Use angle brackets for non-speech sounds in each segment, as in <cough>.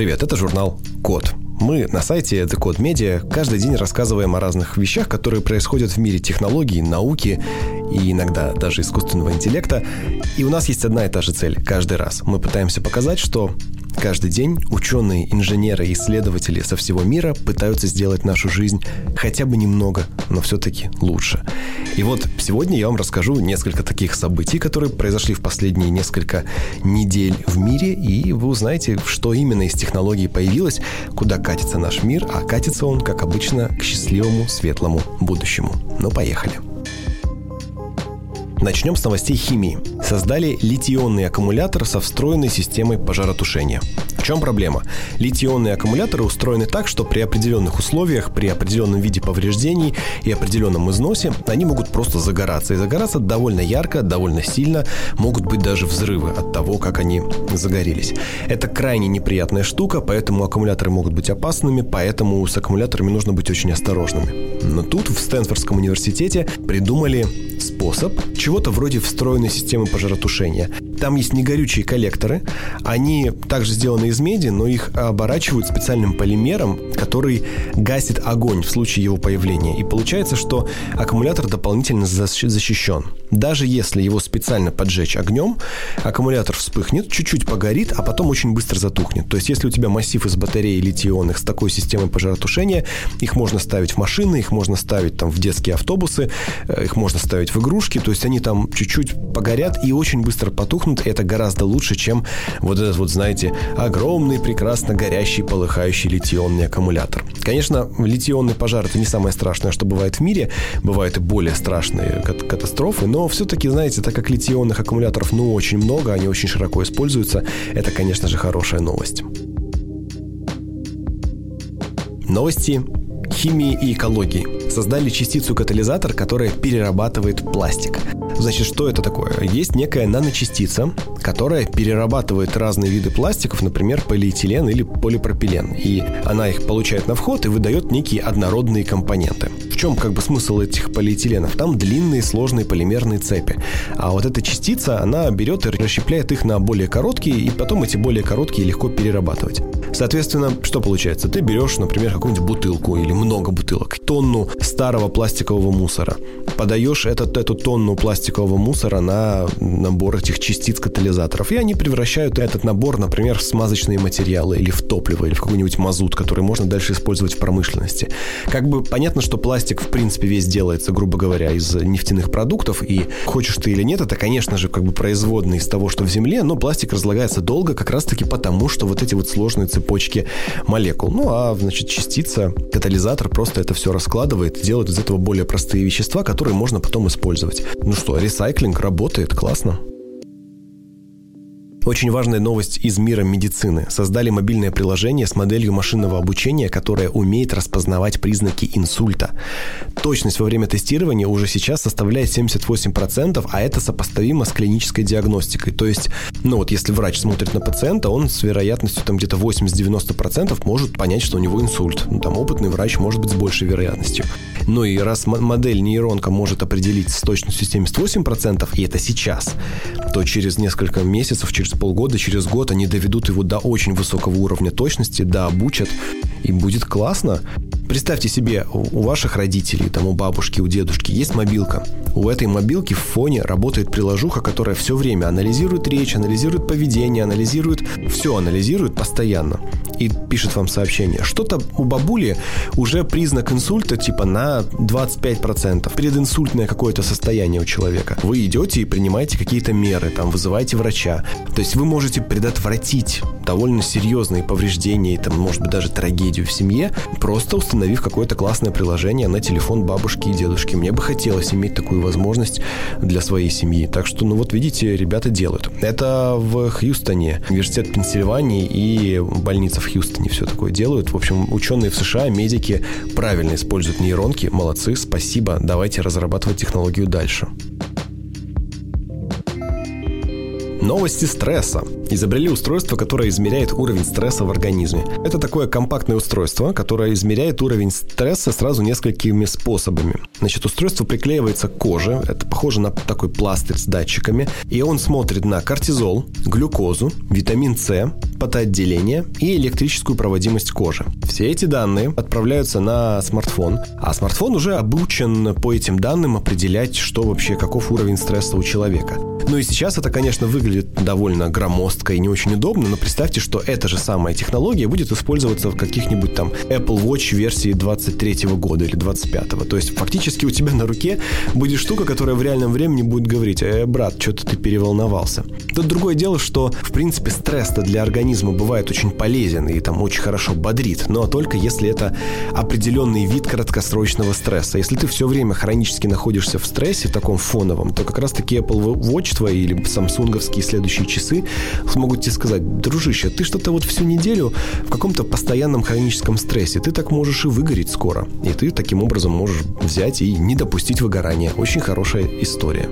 Привет, это журнал «Код». Мы на сайте The Code Media каждый день рассказываем о разных вещах, которые происходят в мире технологий, науки и иногда даже искусственного интеллекта. И у нас есть одна и та же цель каждый раз. Мы пытаемся показать, что Каждый день ученые, инженеры и исследователи со всего мира пытаются сделать нашу жизнь хотя бы немного, но все-таки лучше. И вот сегодня я вам расскажу несколько таких событий, которые произошли в последние несколько недель в мире, и вы узнаете, что именно из технологий появилось, куда катится наш мир, а катится он, как обычно, к счастливому, светлому будущему. Ну, поехали. Начнем с новостей химии. Создали литий-ионный аккумулятор со встроенной системой пожаротушения. В чем проблема? Литий-ионные аккумуляторы устроены так, что при определенных условиях, при определенном виде повреждений и определенном износе они могут просто загораться. И загораться довольно ярко, довольно сильно, могут быть даже взрывы от того, как они загорелись. Это крайне неприятная штука, поэтому аккумуляторы могут быть опасными, поэтому с аккумуляторами нужно быть очень осторожными. Но тут в Стэнфордском университете придумали способ чего-то вроде встроенной системы пожаротушения. Там есть негорючие коллекторы. Они также сделаны из меди, но их оборачивают специальным полимером, который гасит огонь в случае его появления. И получается, что аккумулятор дополнительно защищен. Даже если его специально поджечь огнем, аккумулятор вспыхнет, чуть-чуть погорит, а потом очень быстро затухнет. То есть, если у тебя массив из батареи литий-ионных с такой системой пожаротушения, их можно ставить в машины, их можно ставить там в детские автобусы, э, их можно ставить в игрушки, то есть они там чуть-чуть погорят и очень быстро потухнут. И это гораздо лучше, чем вот этот вот, знаете, огромный, прекрасно горящий, полыхающий литий-ионный аккумулятор. Конечно, литий-ионный пожар это не самое страшное, что бывает в мире. Бывают и более страшные катастрофы, но все-таки, знаете, так как литий-ионных аккумуляторов ну очень много, они очень широко используются, это, конечно же, хорошая новость. Новости химии и экологии. Создали частицу-катализатор, которая перерабатывает пластик. Значит, что это такое? Есть некая наночастица, которая перерабатывает разные виды пластиков, например, полиэтилен или полипропилен. И она их получает на вход и выдает некие однородные компоненты. Чем как бы смысл этих полиэтиленов? Там длинные сложные полимерные цепи. А вот эта частица, она берет и расщепляет их на более короткие, и потом эти более короткие легко перерабатывать. Соответственно, что получается? Ты берешь, например, какую-нибудь бутылку или много бутылок, тонну старого пластикового мусора, подаешь этот, эту тонну пластикового мусора на набор этих частиц катализаторов, и они превращают этот набор, например, в смазочные материалы или в топливо, или в какой-нибудь мазут, который можно дальше использовать в промышленности. Как бы понятно, что пластик, в принципе, весь делается, грубо говоря, из нефтяных продуктов, и хочешь ты или нет, это, конечно же, как бы производный из того, что в земле, но пластик разлагается долго как раз-таки потому, что вот эти вот сложные цепочки молекул. Ну, а, значит, частица, катализатор просто это все раскладывает, делает из этого более простые вещества, которые можно потом использовать. Ну что, ресайклинг работает, классно. Очень важная новость из мира медицины. Создали мобильное приложение с моделью машинного обучения, которое умеет распознавать признаки инсульта. Точность во время тестирования уже сейчас составляет 78%, а это сопоставимо с клинической диагностикой. То есть, ну вот если врач смотрит на пациента, он с вероятностью там где-то 80-90% может понять, что у него инсульт. Ну, там опытный врач может быть с большей вероятностью. Ну и раз модель нейронка может определить с точностью 78%, и это сейчас, то через несколько месяцев, через полгода, через год они доведут его до очень высокого уровня точности, да, обучат, и будет классно. Представьте себе, у ваших родителей, там, у бабушки, у дедушки есть мобилка. У этой мобилки в фоне работает приложуха, которая все время анализирует речь, анализирует поведение, анализирует... Все анализирует постоянно и пишет вам сообщение. Что-то у бабули уже признак инсульта типа на 25%. Прединсультное какое-то состояние у человека. Вы идете и принимаете какие-то меры, там, вызываете врача. То есть вы можете предотвратить довольно серьезные повреждения там, может быть, даже трагедию в семье, просто установив какое-то классное приложение на телефон бабушки и дедушки. Мне бы хотелось иметь такую возможность для своей семьи. Так что, ну вот видите, ребята делают. Это в Хьюстоне, университет Пенсильвании и больница в Хьюстоне все такое делают. В общем, ученые в США, медики правильно используют нейронки. Молодцы, спасибо. Давайте разрабатывать технологию дальше. Новости стресса. Изобрели устройство, которое измеряет уровень стресса в организме. Это такое компактное устройство, которое измеряет уровень стресса сразу несколькими способами. Значит, устройство приклеивается к коже, это похоже на такой пластырь с датчиками, и он смотрит на кортизол, глюкозу, витамин С, потоотделение и электрическую проводимость кожи. Все эти данные отправляются на смартфон, а смартфон уже обучен по этим данным определять, что вообще, каков уровень стресса у человека. Ну и сейчас это, конечно, выглядит довольно громоздко и не очень удобно, но представьте, что эта же самая технология будет использоваться в каких-нибудь там Apple Watch версии 23 года или 25 То есть фактически у тебя на руке будет штука, которая в реальном времени будет говорить, э, брат, что-то ты переволновался. Тут другое дело, что, в принципе, стресс-то для организма бывает очень полезен и там очень хорошо бодрит, но только если это определенный вид краткосрочного стресса. Если ты все время хронически находишься в стрессе, в таком фоновом, то как раз-таки Apple Watch твои или самсунговские следующие часы смогут тебе сказать, дружище, ты что-то вот всю неделю в каком-то постоянном хроническом стрессе, ты так можешь и выгореть скоро. И ты таким образом можешь взять и не допустить выгорания. Очень хорошая история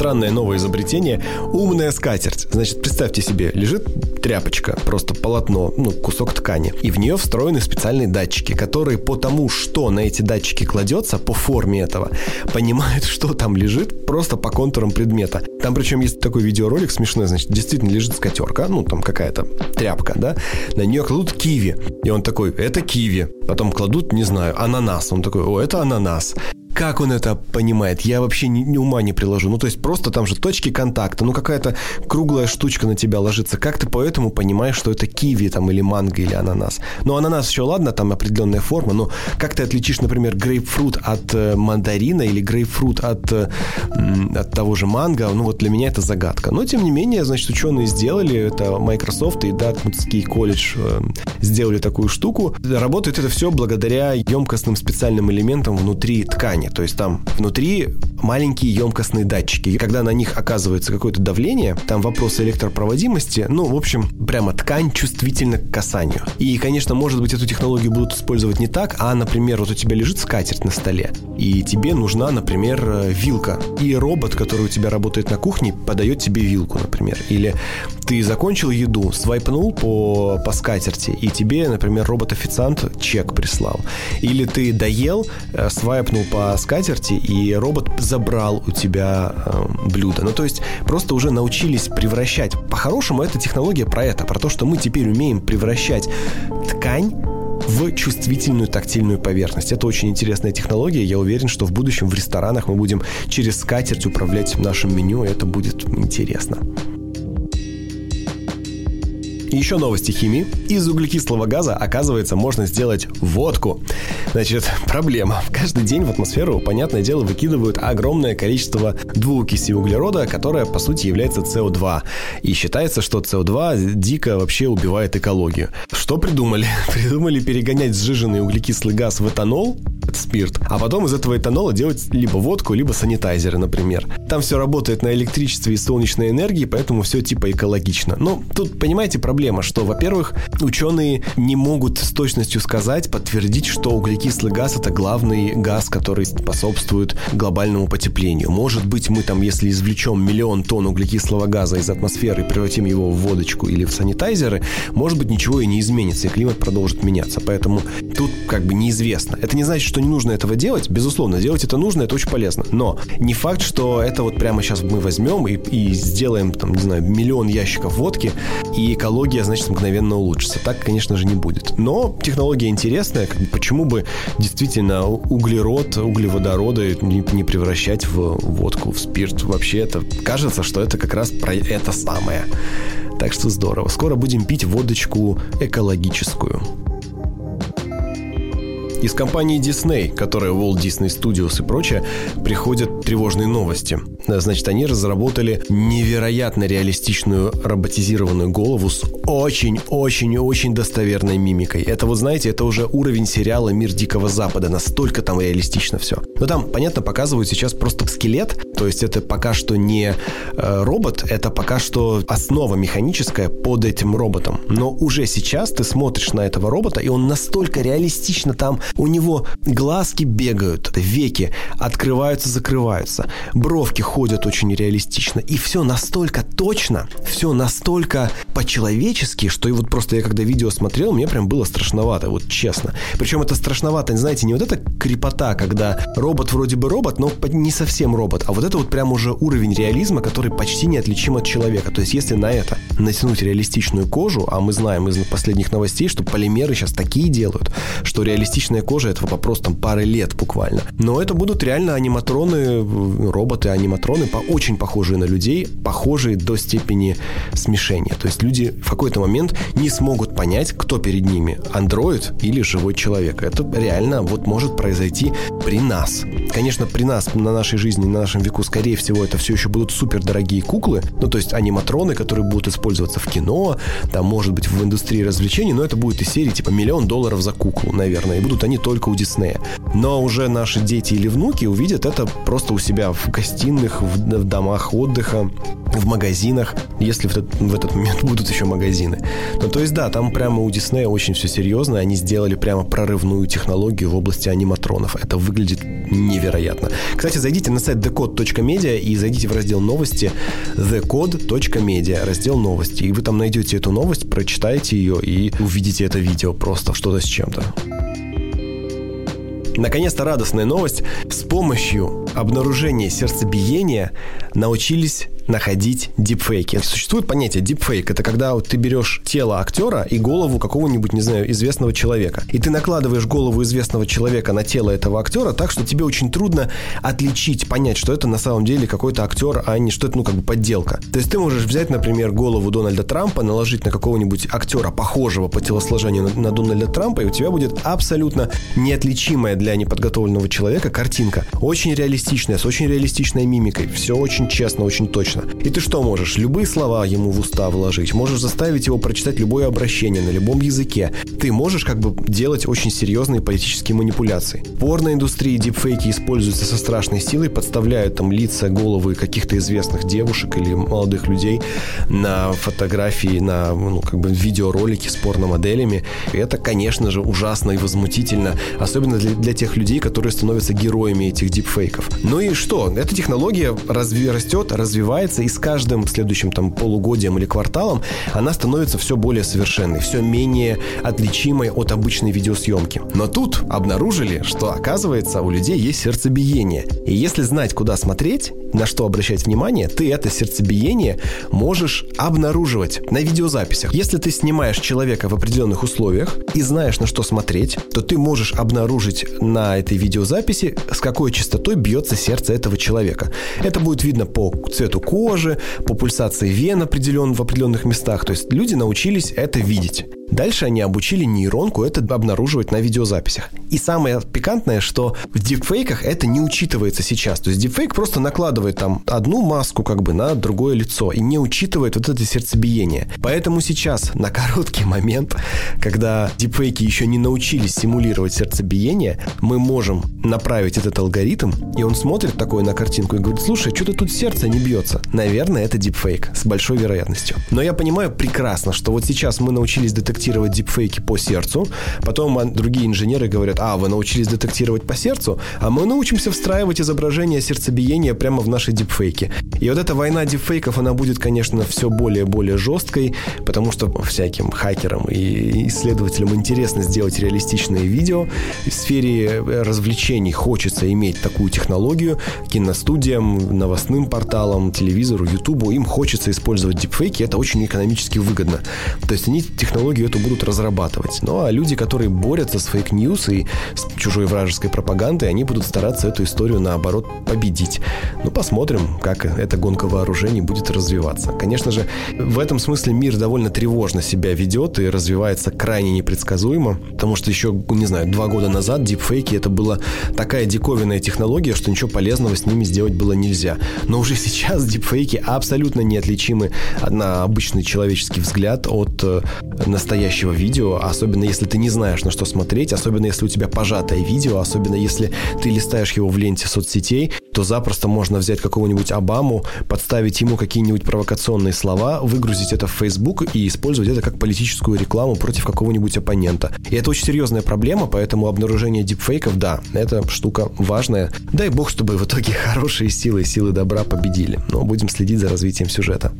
странное новое изобретение – умная скатерть. Значит, представьте себе, лежит тряпочка, просто полотно, ну, кусок ткани, и в нее встроены специальные датчики, которые по тому, что на эти датчики кладется, по форме этого, понимают, что там лежит, просто по контурам предмета. Там причем есть такой видеоролик смешной, значит, действительно лежит скатерка, ну, там какая-то тряпка, да, на нее кладут киви, и он такой, это киви. Потом кладут, не знаю, ананас, он такой, о, это ананас. Как он это понимает? Я вообще ни, ни ума не приложу. Ну, то есть просто там же точки контакта, ну, какая-то круглая штучка на тебя ложится. Как ты поэтому понимаешь, что это киви там или манго или ананас? Ну, ананас еще ладно, там определенная форма, но как ты отличишь, например, грейпфрут от э, мандарина или грейпфрут от, э, от того же манго? Ну, вот для меня это загадка. Но, тем не менее, значит, ученые сделали, это Microsoft и Дартмутский колледж э, сделали такую штуку. Работает это все благодаря емкостным специальным элементам внутри ткани. То есть там внутри маленькие емкостные датчики. И когда на них оказывается какое-то давление, там вопрос электропроводимости, ну, в общем, прямо ткань чувствительна к касанию. И, конечно, может быть, эту технологию будут использовать не так, а, например, вот у тебя лежит скатерть на столе, и тебе нужна, например, э, вилка. И робот, который у тебя работает на кухне, подает тебе вилку, например. Или ты закончил еду, свайпнул по, по скатерти, и тебе, например, робот-официант чек прислал. Или ты доел, э, свайпнул по скатерти, и робот забрал у тебя э, блюдо. Ну, то есть просто уже научились превращать. По-хорошему, эта технология про это, про то, что мы теперь умеем превращать ткань в чувствительную тактильную поверхность. Это очень интересная технология. Я уверен, что в будущем в ресторанах мы будем через скатерть управлять нашим меню, это будет интересно. Еще новости химии. Из углекислого газа, оказывается, можно сделать водку. Значит, проблема. Каждый день в атмосферу, понятное дело, выкидывают огромное количество двуокиси углерода, которая, по сути, является СО2. И считается, что СО2 дико вообще убивает экологию. Что придумали? <laughs> Придумали перегонять сжиженный углекислый газ в этанол, спирт, а потом из этого этанола делать либо водку, либо санитайзеры, например. Там все работает на электричестве и солнечной энергии, поэтому все типа экологично. Но тут, понимаете, проблема, что, во-первых, ученые не могут с точностью сказать, подтвердить, что углекислый газ это главный газ, который способствует глобальному потеплению. Может быть, мы там, если извлечем миллион тонн углекислого газа из атмосферы и превратим его в водочку или в санитайзеры, может быть, ничего и не изменится, и климат продолжит меняться. Поэтому тут как бы неизвестно. Это не значит, что не нужно этого делать. Безусловно, делать это нужно, это очень полезно. Но не факт, что это вот прямо сейчас мы возьмем и, и сделаем, там, не знаю, миллион ящиков водки, и экология, значит, мгновенно улучшится. Так, конечно же, не будет. Но технология интересная. Почему бы действительно углерод, углеводороды не превращать в водку, в спирт? Вообще это кажется, что это как раз про это самое. Так что здорово. Скоро будем пить водочку экологическую. Из компании Disney, которая Walt Disney Studios и прочее, приходят тревожные новости. Значит, они разработали невероятно реалистичную роботизированную голову с очень-очень-очень достоверной мимикой. Это вот, знаете, это уже уровень сериала «Мир Дикого Запада». Настолько там реалистично все. Но там, понятно, показывают сейчас просто скелет, то есть это пока что не э, робот, это пока что основа механическая под этим роботом. Но уже сейчас ты смотришь на этого робота, и он настолько реалистично там у него глазки бегают, веки открываются, закрываются, бровки ходят очень реалистично. И все настолько точно, все настолько по-человечески, что и вот просто я когда видео смотрел, мне прям было страшновато, вот честно. Причем это страшновато, знаете, не вот эта крепота, когда робот вроде бы робот, но не совсем робот, а вот это вот прям уже уровень реализма, который почти неотличим от человека. То есть если на это натянуть реалистичную кожу, а мы знаем из последних новостей, что полимеры сейчас такие делают, что реалистичная кожа это вопрос там пары лет буквально. Но это будут реально аниматроны, роботы-аниматроны, по очень похожие на людей, похожие до степени смешения. То есть люди в какой-то момент не смогут понять, кто перед ними, андроид или живой человек. Это реально вот может произойти при нас. Конечно, при нас, на нашей жизни, на нашем веку, скорее всего, это все еще будут супер дорогие куклы, ну, то есть аниматроны, которые будут использоваться в кино, там, может быть, в индустрии развлечений, но это будет из серии типа миллион долларов за куклу, наверное, и будут они только у Диснея. Но уже наши дети или внуки увидят это просто у себя в гостиных, в, в домах отдыха, в магазинах, если в этот, в этот момент <laughs> будут еще магазины. Ну, то есть, да, там прямо у Диснея очень все серьезно, они сделали прямо прорывную технологию в области аниматронов. Это выглядит невероятно. Кстати, зайдите на сайт thecode.media и зайдите в раздел новости thecode.media, раздел новости, и вы там найдете эту новость, прочитаете ее и увидите это видео просто что-то с чем-то. Наконец-то радостная новость. Помощью обнаружения сердцебиения научились находить дипфейки. Существует понятие дипфейк. Это когда вот ты берешь тело актера и голову какого-нибудь, не знаю, известного человека. И ты накладываешь голову известного человека на тело этого актера так, что тебе очень трудно отличить, понять, что это на самом деле какой-то актер, а не что это, ну, как бы подделка. То есть ты можешь взять, например, голову Дональда Трампа, наложить на какого-нибудь актера, похожего по телосложению на, на Дональда Трампа, и у тебя будет абсолютно неотличимая для неподготовленного человека картинка. Очень реалистичная, с очень реалистичной мимикой. Все очень честно, очень точно конечно. И ты что можешь? Любые слова ему в уста вложить. Можешь заставить его прочитать любое обращение на любом языке. Ты можешь как бы делать очень серьезные политические манипуляции. В порноиндустрии дипфейки используются со страшной силой, подставляют там лица, головы каких-то известных девушек или молодых людей на фотографии, на ну, как бы видеоролики с порномоделями. И это, конечно же, ужасно и возмутительно, особенно для, для тех людей, которые становятся героями этих дипфейков. Ну и что? Эта технология разви- растет, развивается, развивается, и с каждым следующим там полугодием или кварталом она становится все более совершенной, все менее отличимой от обычной видеосъемки. Но тут обнаружили, что оказывается у людей есть сердцебиение. И если знать, куда смотреть, на что обращать внимание, ты это сердцебиение можешь обнаруживать на видеозаписях. Если ты снимаешь человека в определенных условиях и знаешь, на что смотреть, то ты можешь обнаружить на этой видеозаписи, с какой частотой бьется сердце этого человека. Это будет видно по цвету кожи, по пульсации вен определен в определенных местах. То есть люди научились это видеть. Дальше они обучили нейронку это обнаруживать на видеозаписях. И самое пикантное, что в дипфейках это не учитывается сейчас. То есть дипфейк просто накладывает там одну маску как бы на другое лицо и не учитывает вот это сердцебиение. Поэтому сейчас на короткий момент, когда дипфейки еще не научились симулировать сердцебиение, мы можем направить этот алгоритм, и он смотрит такое на картинку и говорит, слушай, что-то тут сердце не бьется. Наверное, это дипфейк с большой вероятностью. Но я понимаю прекрасно, что вот сейчас мы научились детектировать детектировать дипфейки по сердцу. Потом другие инженеры говорят, а, вы научились детектировать по сердцу, а мы научимся встраивать изображение сердцебиения прямо в наши дипфейки. И вот эта война дипфейков, она будет, конечно, все более и более жесткой, потому что всяким хакерам и исследователям интересно сделать реалистичные видео. В сфере э, развлечений хочется иметь такую технологию. Киностудиям, новостным порталам, телевизору, ютубу им хочется использовать дипфейки. Это очень экономически выгодно. То есть они технологию эту будут разрабатывать. Ну а люди, которые борются с fake news и с чужой вражеской пропагандой, они будут стараться эту историю, наоборот, победить. Ну, посмотрим, как эта гонка вооружений будет развиваться. Конечно же, в этом смысле мир довольно тревожно себя ведет и развивается крайне непредсказуемо, потому что еще, не знаю, два года назад дипфейки это была такая диковинная технология, что ничего полезного с ними сделать было нельзя. Но уже сейчас дипфейки абсолютно неотличимы на обычный человеческий взгляд от э, настоящего настоящего видео, особенно если ты не знаешь, на что смотреть, особенно если у тебя пожатое видео, особенно если ты листаешь его в ленте соцсетей, то запросто можно взять какого-нибудь Обаму, подставить ему какие-нибудь провокационные слова, выгрузить это в Facebook и использовать это как политическую рекламу против какого-нибудь оппонента. И это очень серьезная проблема, поэтому обнаружение дипфейков, да, это штука важная. Дай бог, чтобы в итоге <laughs> хорошие силы силы добра победили. Но будем следить за развитием сюжета.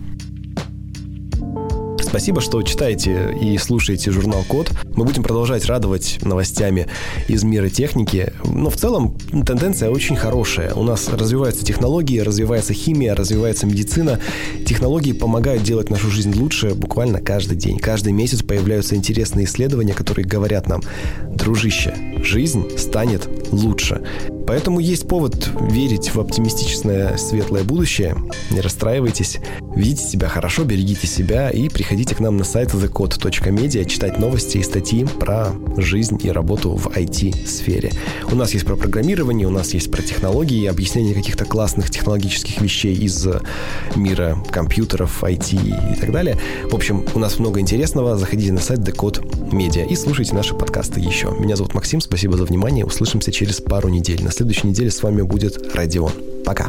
Спасибо, что читаете и слушаете журнал Код. Мы будем продолжать радовать новостями из мира техники. Но в целом тенденция очень хорошая. У нас развиваются технологии, развивается химия, развивается медицина. Технологии помогают делать нашу жизнь лучше буквально каждый день. Каждый месяц появляются интересные исследования, которые говорят нам, дружище, жизнь станет лучше. Поэтому есть повод верить в оптимистичное светлое будущее. Не расстраивайтесь. Ведите себя хорошо, берегите себя и приходите к нам на сайт thecode.media читать новости и статьи про жизнь и работу в IT-сфере. У нас есть про программирование, у нас есть про технологии, объяснение каких-то классных технологических вещей из мира компьютеров, IT и так далее. В общем, у нас много интересного. Заходите на сайт Decode Media и слушайте наши подкасты еще. Меня зовут Максим, спасибо за внимание. Услышимся через пару недель. На следующей неделе с вами будет Родион. Пока.